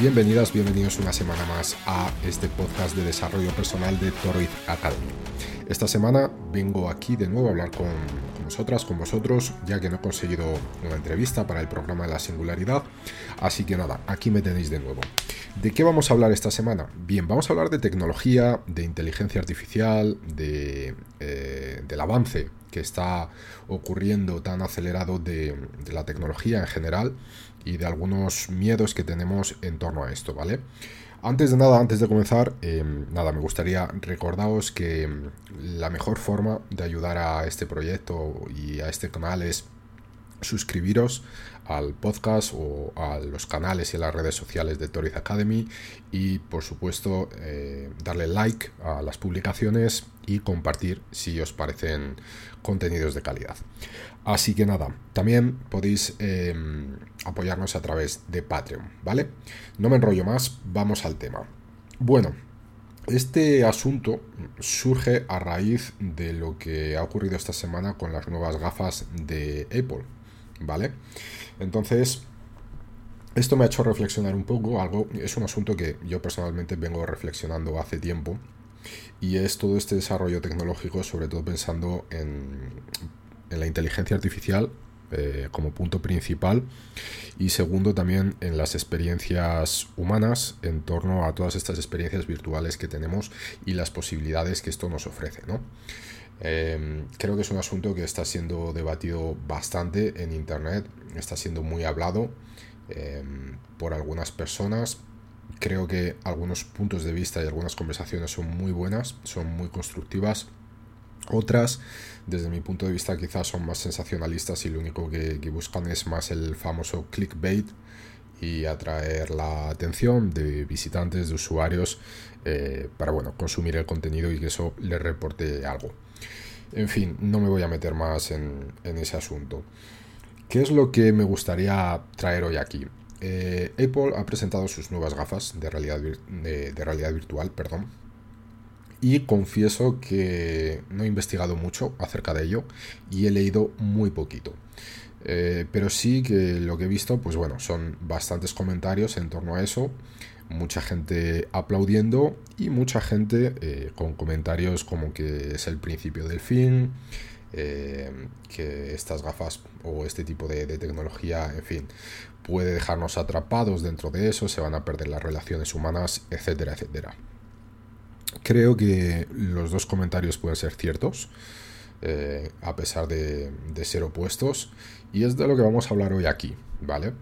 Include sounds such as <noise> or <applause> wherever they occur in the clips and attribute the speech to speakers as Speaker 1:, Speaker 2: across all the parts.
Speaker 1: Bienvenidas, bienvenidos una semana más a este podcast de desarrollo personal de Toroid Academy. Esta semana vengo aquí de nuevo a hablar con, vosotras, con vosotros, ya que no he conseguido una entrevista para el programa de la singularidad. Así que nada, aquí me tenéis de nuevo. ¿De qué vamos a hablar esta semana? Bien, vamos a hablar de tecnología, de inteligencia artificial, de, eh, del avance que está ocurriendo tan acelerado de, de la tecnología en general y de algunos miedos que tenemos en torno a esto, ¿vale? Antes de nada, antes de comenzar, em, nada, me gustaría recordaros que em, la mejor forma de ayudar a este proyecto y a este canal es suscribiros al podcast o a los canales y a las redes sociales de Toriz Academy y por supuesto eh, darle like a las publicaciones y compartir si os parecen contenidos de calidad. Así que nada, también podéis em, apoyarnos a través de Patreon, ¿vale? No me enrollo más, vamos al tema. Bueno, este asunto surge a raíz de lo que ha ocurrido esta semana con las nuevas gafas de Apple, ¿vale? Entonces, esto me ha hecho reflexionar un poco, algo, es un asunto que yo personalmente vengo reflexionando hace tiempo, y es todo este desarrollo tecnológico, sobre todo pensando en, la inteligencia artificial eh, como punto principal y segundo también en las experiencias humanas en torno a todas estas experiencias virtuales que tenemos y las posibilidades que esto nos ofrece. ¿no? Em, creo que es un asunto que está siendo debatido bastante en Internet, está siendo muy hablado em, por algunas personas. Creo que algunos puntos de vista y algunas conversaciones son muy buenas, son muy constructivas. Otras, desde mi punto de vista, quizás son más sensacionalistas y lo único que, buscan es más el famoso clickbait y atraer la atención de visitantes, de usuarios, eh, para bueno, consumir el contenido y que eso les reporte algo. En fin, no me voy a meter más en, ese asunto. ¿Qué es lo que me gustaría traer hoy aquí? Eh, Apple ha presentado sus nuevas gafas de realidad, de, realidad virtual, perdón, y confieso que no he investigado mucho acerca de ello y he leído muy poquito. Eh, pero sí que lo que he visto, pues bueno, son bastantes comentarios en torno a eso mucha gente aplaudiendo y mucha gente eh, con comentarios como que es el principio del fin, eh, que estas gafas o este tipo de, tecnología, en fin, puede dejarnos atrapados dentro de eso, se van a perder las relaciones humanas, etcétera, etcétera. Creo que los dos comentarios pueden ser ciertos, eh, a pesar de, de ser opuestos, y es de lo que vamos a hablar hoy aquí, ¿vale?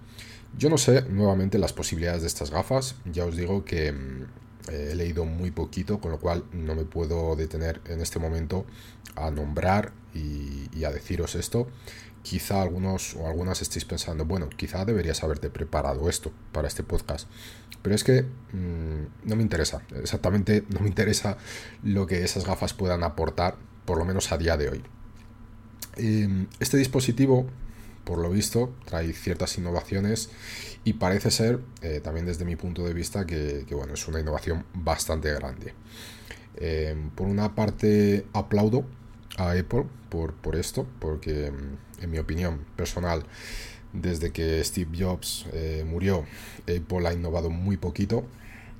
Speaker 1: Yo no sé nuevamente las posibilidades de estas gafas, ya os digo que mm, he leído muy poquito, con lo cual no me puedo detener en este momento a nombrar y, a deciros esto. Quizá algunos o algunas estéis pensando, bueno, quizá deberías haberte preparado esto para este podcast. Pero es que mm, no me interesa, exactamente no me interesa lo que esas gafas puedan aportar, por lo menos a día de hoy. Em, este dispositivo por lo visto, trae ciertas innovaciones y parece ser, eh, también desde mi punto de vista, que, bueno, es una innovación bastante grande. Eh, por una parte, aplaudo a Apple por, por esto, porque mm, en mi opinión personal, desde que Steve Jobs eh, murió, Apple ha innovado muy poquito.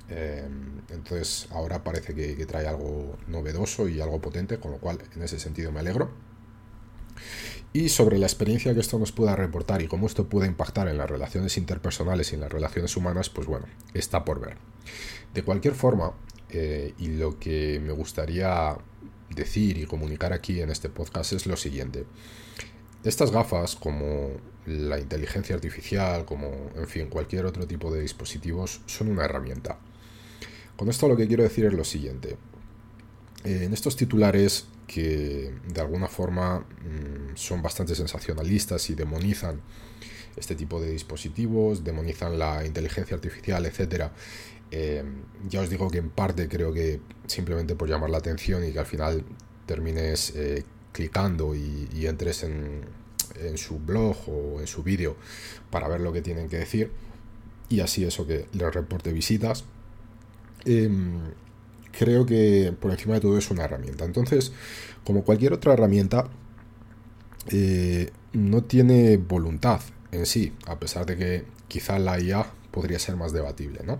Speaker 1: entonces ahora parece que trae algo novedoso y algo potente, con lo cual en ese sentido me alegro. Y sobre la experiencia que esto nos pueda reportar y cómo esto puede impactar en las relaciones interpersonales y en las relaciones humanas, pues bueno, está por ver. De cualquier forma, eh, y lo que me gustaría decir y comunicar aquí en este podcast es lo siguiente. estas gafas, como la inteligencia artificial, como, en fin, cualquier otro tipo de dispositivos, son una herramienta. Con esto lo que quiero decir es lo siguiente. Eh, en estos titulares que de alguna forma mm, son bastante sensacionalistas y demonizan este tipo de dispositivos, demonizan la inteligencia artificial, etc. Eh, ya os digo que en parte creo que simplemente por llamar la atención y que al final termines eh, clicando y, entres en, su blog o en su vídeo para ver lo que tienen que decir y así eso que les reporte visitas. Em, creo que por encima de todo es una herramienta. Entonces, como cualquier otra herramienta, eh, no tiene voluntad en sí, a pesar de que quizá la IA podría ser más debatible, ¿no?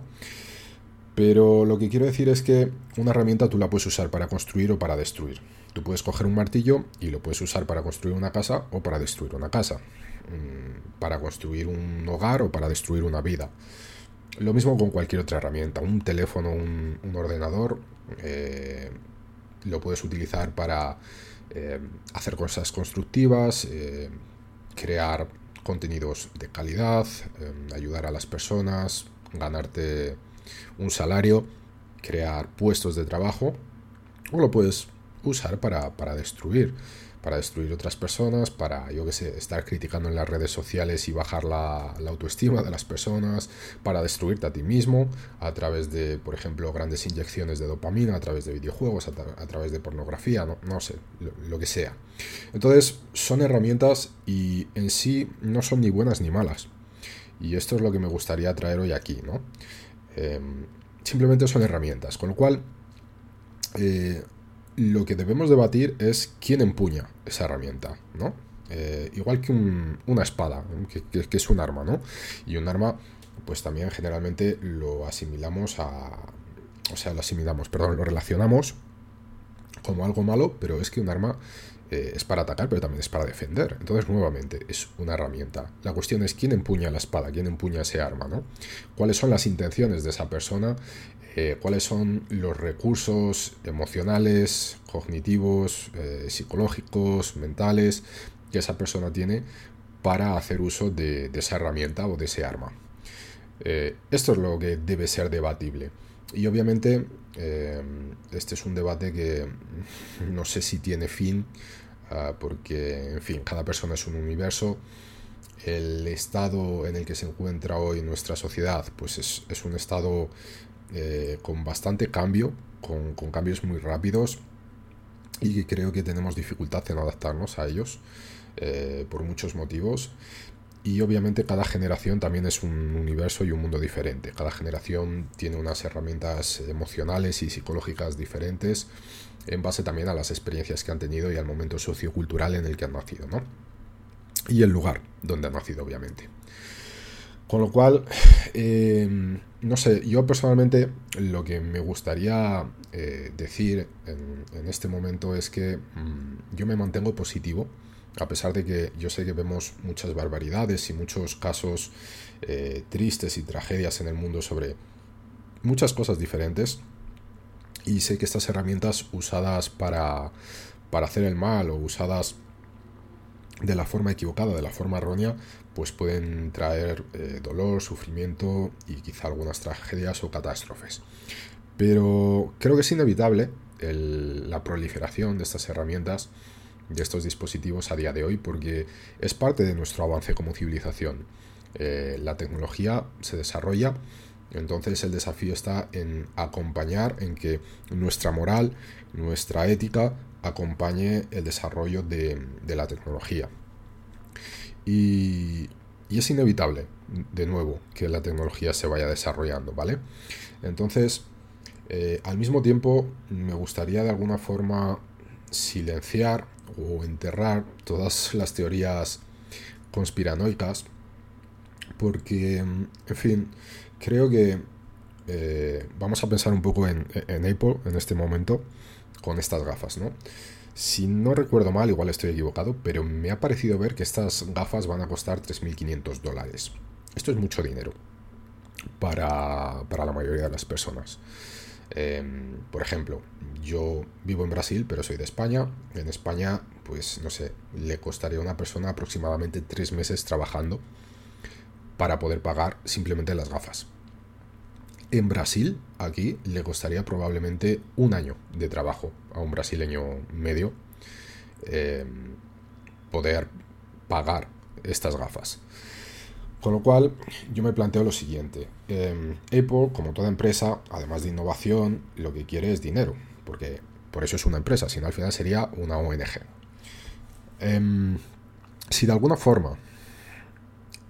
Speaker 1: Pero lo que quiero decir es que una herramienta tú la puedes usar para construir o para destruir. Tú puedes coger un martillo y lo puedes usar para construir una casa o para destruir una casa, mm, para construir un hogar o para destruir una vida. Lo mismo con cualquier otra herramienta, un teléfono, un, ordenador, eh, lo puedes utilizar para eh, hacer cosas constructivas, eh, crear contenidos de calidad, ayudar a las personas, ganarte un salario, crear puestos de trabajo, o lo puedes usar para, para destruir para destruir otras personas, para, yo que sé, estar criticando en las redes sociales y bajar la, autoestima de las personas, para destruirte a ti mismo a través de, por ejemplo, grandes inyecciones de dopamina, a través de videojuegos, a, través de pornografía, no, no sé, lo, que sea. Entonces, son herramientas y en sí no son ni buenas ni malas. Y esto es lo que me gustaría traer hoy aquí, ¿no? Em, simplemente son herramientas, con lo cual eh, lo que debemos debatir es quién empuña esa herramienta, ¿no? Eh, igual que una espada, que, es un arma, ¿no? Y un arma, pues también generalmente lo asimilamos a... O sea, lo asimilamos, perdón, lo relacionamos como algo malo, pero es que un arma eh, es para atacar, pero también es para defender. Entonces, nuevamente, es una herramienta. La cuestión es quién empuña la espada, quién empuña ese arma, ¿no? ¿Cuáles son las intenciones de esa persona eh, cuáles son los recursos emocionales, cognitivos, eh, psicológicos, mentales que esa persona tiene para hacer uso de, esa herramienta o de ese arma. Eh, esto es lo que debe ser debatible. Y obviamente este es un debate que <laughs> no sé si tiene fin, ah, porque, en fin, cada persona es un universo. El estado en el que se encuentra hoy nuestra sociedad, pues es, es un estado eh, con bastante cambio, con, cambios muy rápidos y creo que tenemos dificultad en adaptarnos a ellos eh, por muchos motivos. Y obviamente cada generación también es un universo y un mundo diferente. Cada generación tiene unas herramientas emocionales y psicológicas diferentes en base también a las experiencias que han tenido y al momento sociocultural en el que han nacido, ¿no? Y el lugar donde han nacido, obviamente. Con lo cual, <sighs> em, no sé, yo personalmente lo que me gustaría eh, decir en, este momento es que mm, yo me mantengo positivo, a pesar de que yo sé que vemos muchas barbaridades y muchos casos eh, tristes y tragedias en el mundo sobre muchas cosas diferentes. Y sé que estas herramientas usadas para, para hacer el mal o usadas de la forma equivocada, de la forma errónea, pues pueden traer eh, dolor, sufrimiento y quizá algunas tragedias o catástrofes. Pero creo que es inevitable la proliferación de estas herramientas, de estos dispositivos a día de hoy, porque es parte de nuestro avance como civilización. Eh, la tecnología se desarrolla, entonces el desafío está en acompañar, en que nuestra moral, nuestra ética acompañe el desarrollo de, la tecnología. Y, es inevitable, de nuevo, que la tecnología se vaya desarrollando, ¿vale? Entonces, eh, al mismo tiempo, me gustaría de alguna forma silenciar o enterrar todas las teorías conspiranoicas, porque, en fin, creo que eh, vamos a pensar un poco en, en Apple en este momento con estas gafas, ¿no? Si no recuerdo mal, igual estoy equivocado, pero me ha parecido ver que estas gafas van a costar 3.500 dólares. Esto es mucho dinero para, la mayoría de las personas. Em, por ejemplo, yo vivo en Brasil, pero soy de España. En España, pues no sé, le costaría a una persona aproximadamente tres meses trabajando para poder pagar simplemente las gafas. En Brasil, aquí, le costaría probablemente un año de trabajo a un brasileño medio em, poder pagar estas gafas. Con lo cual, yo me planteo lo siguiente. Em, Apple, como toda empresa, además de innovación, lo que quiere es dinero, porque por eso es una empresa, si no al final sería una ONG. Em, si de alguna forma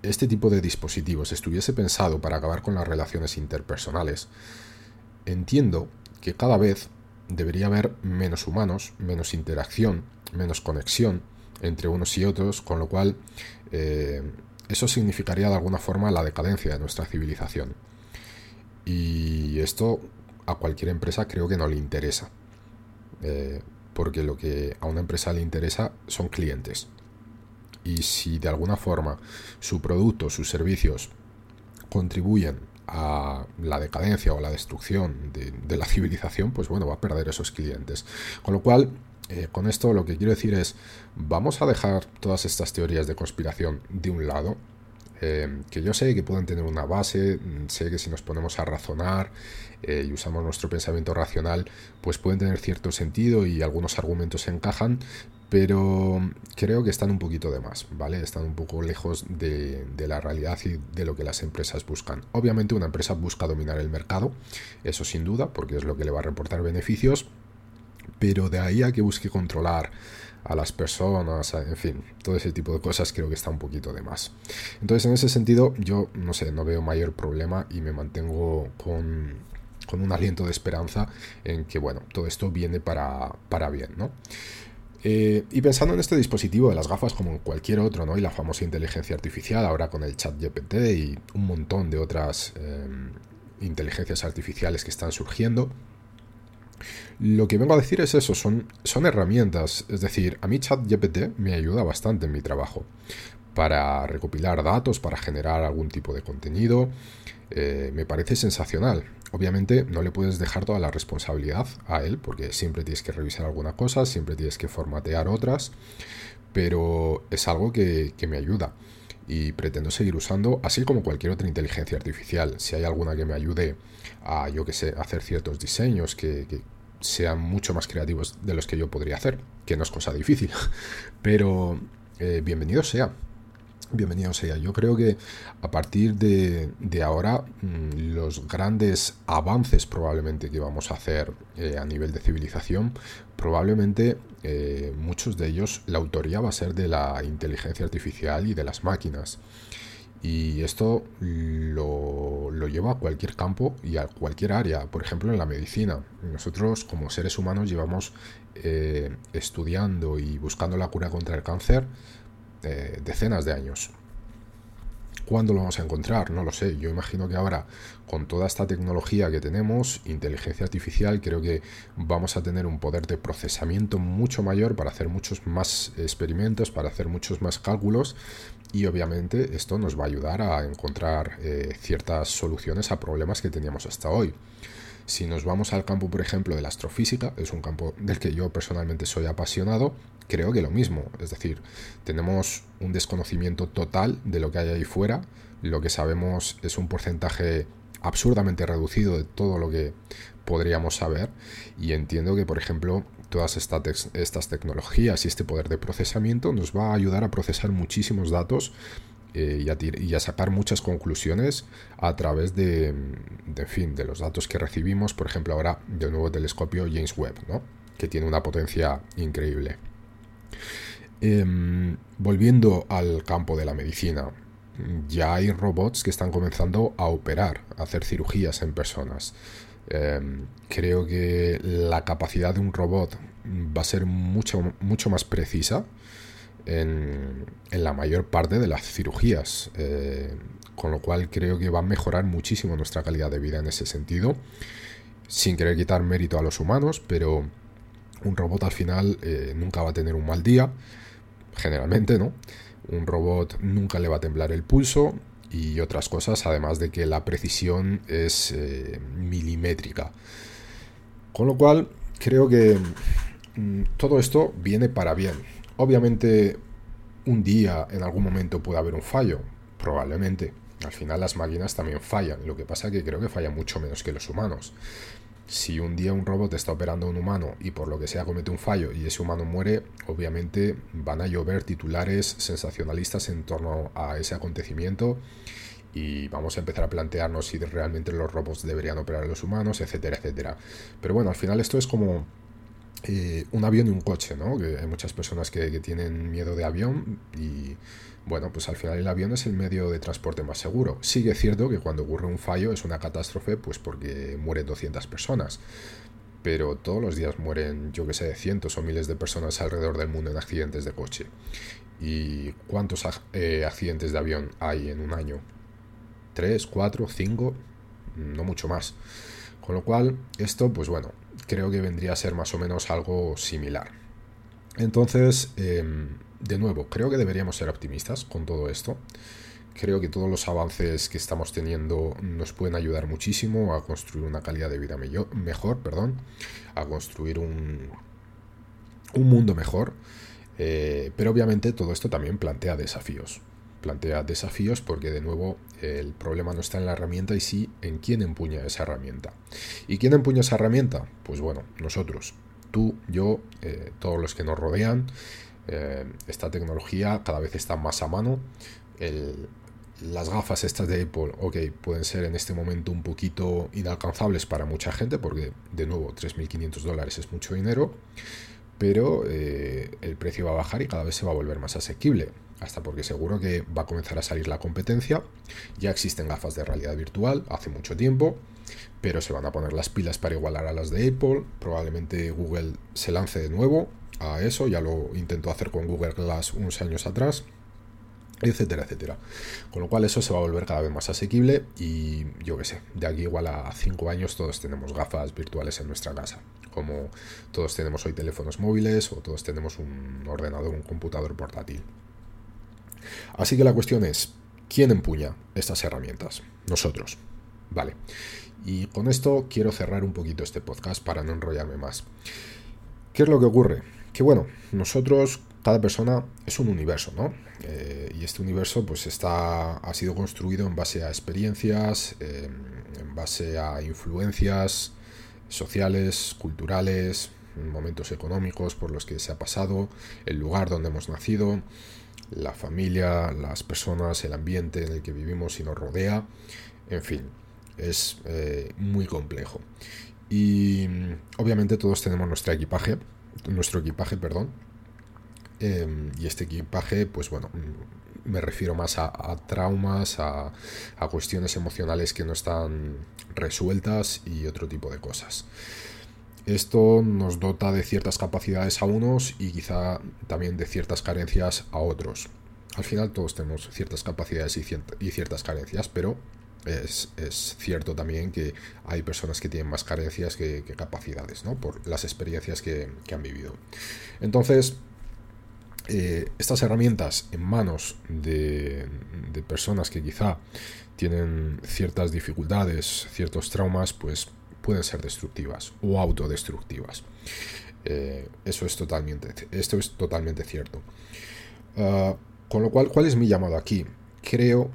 Speaker 1: este tipo de dispositivos estuviese pensado para acabar con las relaciones interpersonales, entiendo que cada vez debería haber menos humanos, menos interacción, menos conexión entre unos y otros, con lo cual eh, eso significaría de alguna forma la decadencia de nuestra civilización. Y esto a cualquier empresa creo que no le interesa. Eh, porque lo que a una empresa le interesa son clientes. Y si de alguna forma su producto, sus servicios contribuyen a la decadencia o la destrucción de, la <laughs> civilización, pues bueno, va a perder esos clientes. Con lo cual, eh, con esto lo que quiero decir es, vamos a dejar todas estas teorías de conspiración de un lado, eh, que yo sé que pueden tener una base, sé que si nos ponemos a razonar eh, y usamos nuestro pensamiento racional, pues pueden tener cierto sentido y algunos argumentos encajan, pero creo que están un poquito de más, ¿vale? Están un poco lejos de, la realidad y de lo que las empresas buscan. Obviamente una empresa busca dominar el mercado, eso sin duda, porque es lo que le va a reportar beneficios, pero de ahí a que busque controlar a las personas, en fin, todo ese tipo de cosas creo que está un poquito de más. Entonces, en ese sentido, yo no sé, no veo mayor problema y me mantengo con, con un aliento de esperanza en que, bueno, todo esto viene para, para bien, ¿no? Eh, y pensando en este dispositivo de las gafas como en cualquier otro, ¿no? Y la famosa inteligencia artificial, ahora con el chat GPT y un montón de otras eh, inteligencias artificiales que están surgiendo, lo que vengo a decir es eso, son, son herramientas. Es decir, a mí ChatGPT me ayuda bastante en mi trabajo para recopilar datos, para generar algún tipo de contenido. Eh, me parece sensacional. Obviamente no le puedes dejar toda la responsabilidad a él, porque siempre tienes que revisar alguna cosa, siempre tienes que formatear otras, pero es algo que, me ayuda y pretendo seguir usando, así como cualquier otra inteligencia artificial. Si hay alguna que me ayude a, yo que sé, hacer ciertos diseños que, sean mucho más creativos de los que yo podría hacer, que no es cosa difícil, <laughs> pero eh, bienvenido sea. Bienvenido sea. Yo creo que a partir de, ahora mm, los grandes avances probablemente que vamos a hacer eh, a nivel de civilización, probablemente eh, muchos de ellos la autoría va a ser de la inteligencia artificial y de las máquinas. Y esto lo, lleva a cualquier campo y a cualquier área, por ejemplo en la medicina. Nosotros como seres humanos llevamos eh, estudiando y buscando la cura contra el cáncer eh, decenas de años. ¿Cuándo lo vamos a encontrar? No lo sé. Yo imagino que ahora, con toda esta tecnología que tenemos, inteligencia artificial, creo que vamos a tener un poder de procesamiento mucho mayor para hacer muchos más experimentos, para hacer muchos más cálculos y obviamente esto nos va a ayudar a encontrar eh, ciertas soluciones a problemas que teníamos hasta hoy. Si nos vamos al campo, por ejemplo, de la astrofísica, es un campo del que yo personalmente soy apasionado, creo que lo mismo. Es decir, tenemos un desconocimiento total de lo que hay ahí fuera. Lo que sabemos es un porcentaje absurdamente reducido de todo lo que podríamos saber. Y entiendo que, por ejemplo, todas estas tecnologías y este poder de procesamiento nos va a ayudar a procesar muchísimos datos eh, y, a sacar muchas conclusiones a través de, de, fin, de los datos que recibimos, por ejemplo, ahora del nuevo telescopio James Webb, ¿no? que tiene una potencia increíble. Em, volviendo al campo de la medicina, ya hay robots que están comenzando a operar, a hacer cirugías en personas. Em, creo que la capacidad de un robot va a ser mucho, mucho más precisa en, la mayor parte de las cirugías, eh, con lo cual creo que va a mejorar muchísimo nuestra calidad de vida en ese sentido, sin querer quitar mérito a los humanos, pero un robot al final eh, nunca va a tener un mal día, generalmente, ¿no? Un robot nunca le va a temblar el pulso y otras cosas, además de que la precisión es eh, milimétrica. Con lo cual, creo que mm, todo esto viene para bien. Obviamente, un día, en algún momento, puede haber un fallo, probablemente. Al final las máquinas también fallan, lo que pasa es que creo que fallan mucho menos que los humanos. Si un día un robot está operando a un humano y por lo que sea comete un fallo y ese humano muere, obviamente van a llover titulares sensacionalistas en torno a ese acontecimiento y vamos a empezar a plantearnos si realmente los robots deberían operar a los humanos, etcétera, etcétera. Pero bueno, al final esto es como eh, un avión y un coche, ¿no? Hay muchas personas que, que, tienen miedo de avión y bueno, pues al final el avión es el medio de transporte más seguro. Sigue cierto que cuando ocurre un fallo es una catástrofe, pues porque mueren 200 personas. Pero todos los días mueren, yo que sé, cientos o miles de personas alrededor del mundo en accidentes de coche. ¿Y cuántos eh, accidentes de avión hay en un año? ¿Tres, cuatro, cinco? No mucho más. Con lo cual, esto, pues bueno, creo que vendría a ser más o menos algo similar. Entonces, em, de nuevo, creo que deberíamos ser optimistas con todo esto. Creo que todos los avances que estamos teniendo nos pueden ayudar muchísimo a construir una calidad de vida mejor, perdón, a construir un, un mundo mejor. Eh, pero obviamente todo esto también plantea desafíos. Plantea desafíos porque de nuevo el problema no está en la herramienta y sí en quién empuña esa herramienta. ¿Y quién empuña esa herramienta? Pues bueno, nosotros, tú, yo, eh, todos los que nos rodean eh, esta tecnología cada vez está más a mano. las gafas estas de Apple, ok, pueden ser en este momento un poquito inalcanzables para mucha gente, porque de nuevo 3.500 dólares es mucho dinero, pero eh, el precio va a bajar y cada vez se va a volver más asequible. Hasta porque seguro que va a comenzar a salir la competencia. Ya existen gafas de realidad virtual hace mucho tiempo, pero se van a poner las pilas para igualar a las de Apple. Probablemente Google se lance de nuevo a eso, ya lo intentó hacer con Google Glass unos años atrás, etcétera, etcétera. Con lo cual eso se va a volver cada vez más asequible y yo qué sé, de aquí igual a 5 años todos tenemos gafas virtuales en nuestra casa, como todos tenemos hoy teléfonos móviles o todos tenemos un ordenador, un computador portátil. Así que la cuestión es, ¿quién empuña estas herramientas? Nosotros. Vale. Y con esto quiero cerrar un poquito este podcast para no enrollarme más. ¿Qué es lo que ocurre? Que bueno, nosotros, cada persona es un universo, ¿no? Eh, y este universo pues está, ha sido construido en base a experiencias, em, en base a influencias sociales, culturales, momentos económicos por los que se ha pasado, el lugar donde hemos nacido, la familia, las personas, el ambiente en el que vivimos y nos rodea, en fin, es eh, muy complejo. Y obviamente todos tenemos nuestro equipaje, nuestro equipaje, perdón. Em, y este equipaje, pues bueno, mm, me refiero más a, traumas, a, cuestiones emocionales que no están resueltas y otro tipo de cosas. Esto nos dota de ciertas capacidades a unos y quizá también de ciertas carencias a otros. Al final todos tenemos ciertas capacidades y ciertas carencias, pero es, cierto también que hay personas que tienen más carencias que, capacidades, ¿no? Por las experiencias que, han vivido. Entonces, eh, estas herramientas en manos de, personas que quizá tienen ciertas dificultades, ciertos traumas, pues pueden ser destructivas o autodestructivas. Eh, eso es totalmente, esto es totalmente cierto. Ah, con lo cual, ¿cuál es mi llamado aquí? Creo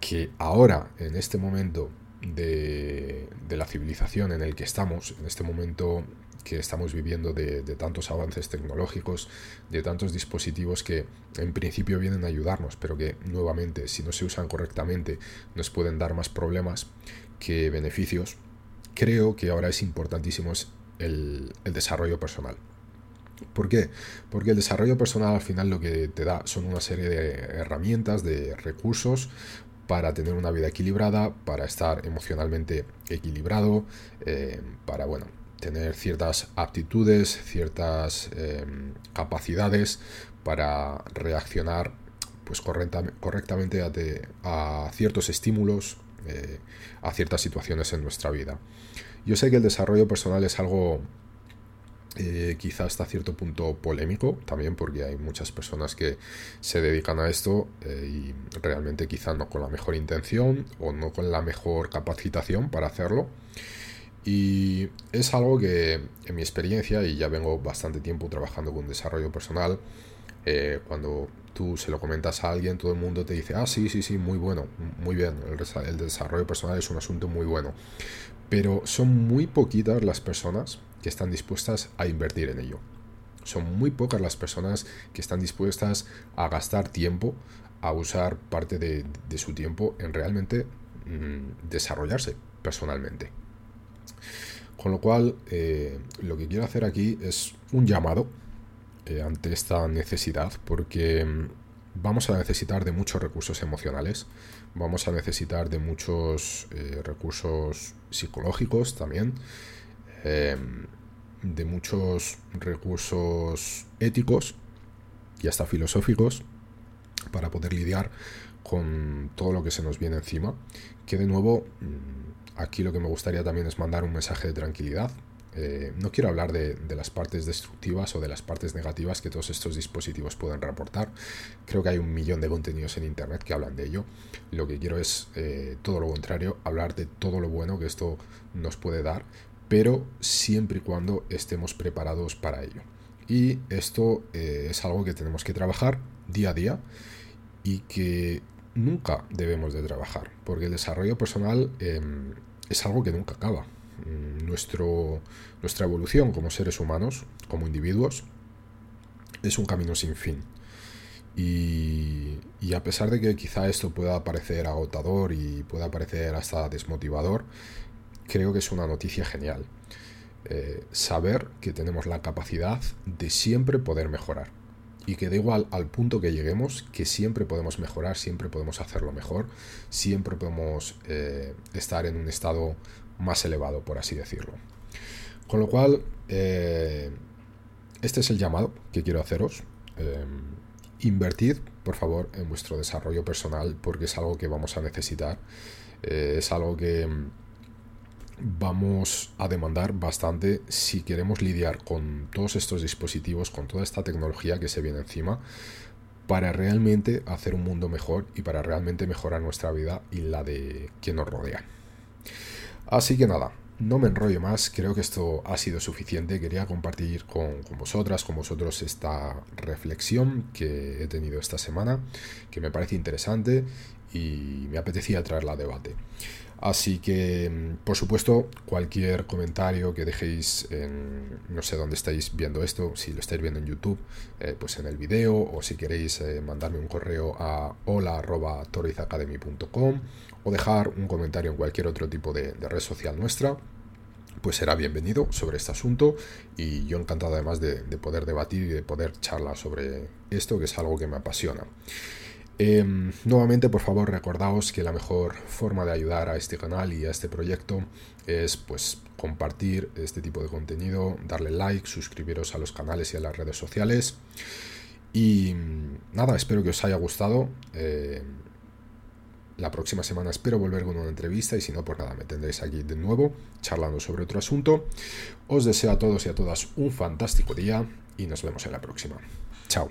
Speaker 1: que ahora, en este momento de, la civilización en el que estamos, en este momento que estamos viviendo de, tantos avances tecnológicos, de tantos dispositivos que en principio vienen a ayudarnos, pero que nuevamente, si no se usan correctamente, nos pueden dar más problemas que beneficios, creo que ahora es importantísimo el, el desarrollo personal. ¿Por qué? Porque el desarrollo personal al final lo que te da son una serie de herramientas, de recursos para tener una vida equilibrada, para estar emocionalmente equilibrado, eh, para bueno, tener ciertas aptitudes, ciertas em, capacidades para reaccionar pues correctamente a, ciertos estímulos, eh, a ciertas situaciones en nuestra vida. Yo sé que el desarrollo personal es algo eh, quizá hasta cierto punto polémico también porque hay muchas personas que se dedican a esto eh, y realmente quizá no con la mejor intención o no con la mejor capacitación para hacerlo Y es algo que en mi experiencia, y ya vengo bastante tiempo trabajando con desarrollo personal, eh, cuando tú se lo comentas a alguien, todo el mundo te dice, ah, sí, sí, sí, muy bueno, muy bien, el, desarrollo personal es un asunto muy bueno. Pero son muy poquitas las personas que están dispuestas a invertir en ello. Son muy pocas las personas que están dispuestas a gastar tiempo, a usar parte de, su tiempo en realmente mm, desarrollarse personalmente. Con lo cual, eh, lo que quiero hacer aquí es un llamado eh, ante esta necesidad, porque mm, vamos a necesitar de muchos recursos emocionales, vamos a necesitar de muchos eh, recursos psicológicos también, de muchos recursos éticos y hasta filosóficos para poder lidiar con todo lo que se nos viene encima. Que de nuevo, mm, aquí lo que me gustaría también es mandar un mensaje de tranquilidad. Eh, no quiero hablar de, las partes destructivas o de las partes negativas que todos estos dispositivos pueden reportar. Creo que hay un millón de contenidos en Internet que hablan de ello. Lo que quiero es eh, todo lo contrario, hablar de todo lo bueno que esto nos puede dar, pero siempre y cuando estemos preparados para ello. Y esto eh, es algo que tenemos que trabajar día a día y que nunca debemos de trabajar, porque el desarrollo personal em, es algo que nunca acaba. Mm, nuestro, nuestra evolución como seres humanos, como individuos, es un camino sin fin. Y, a pesar de que quizá esto pueda parecer agotador y pueda parecer hasta desmotivador, creo que es una noticia genial. Eh, saber que tenemos la capacidad de siempre poder mejorar y que da igual al punto que lleguemos, que siempre podemos mejorar, siempre podemos hacerlo mejor, siempre podemos eh, estar en un estado más elevado, por así decirlo. Con lo cual, eh, este es el llamado que quiero haceros. Em, invertid, por favor, en vuestro desarrollo personal, porque es algo que vamos a necesitar. Eh, es algo que vamos a demandar bastante si queremos lidiar con todos estos dispositivos, con toda esta tecnología que se viene encima, para realmente hacer un mundo mejor y para realmente mejorar nuestra vida y la de quien nos rodea. Así que nada, no me enrollo más, creo que esto ha sido suficiente. Quería compartir con, con, vosotras, con vosotros, esta reflexión que he tenido esta semana, que me parece interesante y me apetecía traerla a debate. Así que, mm, por supuesto, cualquier comentario que dejéis en, no sé dónde estáis viendo esto, si lo estáis viendo en YouTube, eh, pues en el vídeo, o si queréis eh, mandarme un correo a hola.torizacademy.com o dejar un comentario en cualquier otro tipo de, red social nuestra, pues será bienvenido sobre este asunto y yo encantado además de, de poder debatir y de poder charlar sobre esto, que es algo que me apasiona. Em, nuevamente, por favor, recordaos que la mejor forma de ayudar a este canal y a este proyecto es pues compartir este tipo de contenido, darle like, suscribiros a los canales y a las redes sociales. Y nada, espero que os haya gustado. Em, la próxima semana espero volver con una entrevista y si no, pues nada, me tendréis aquí de nuevo charlando sobre otro asunto. Os deseo a todos y a todas un fantástico día y nos vemos en la próxima. Chao.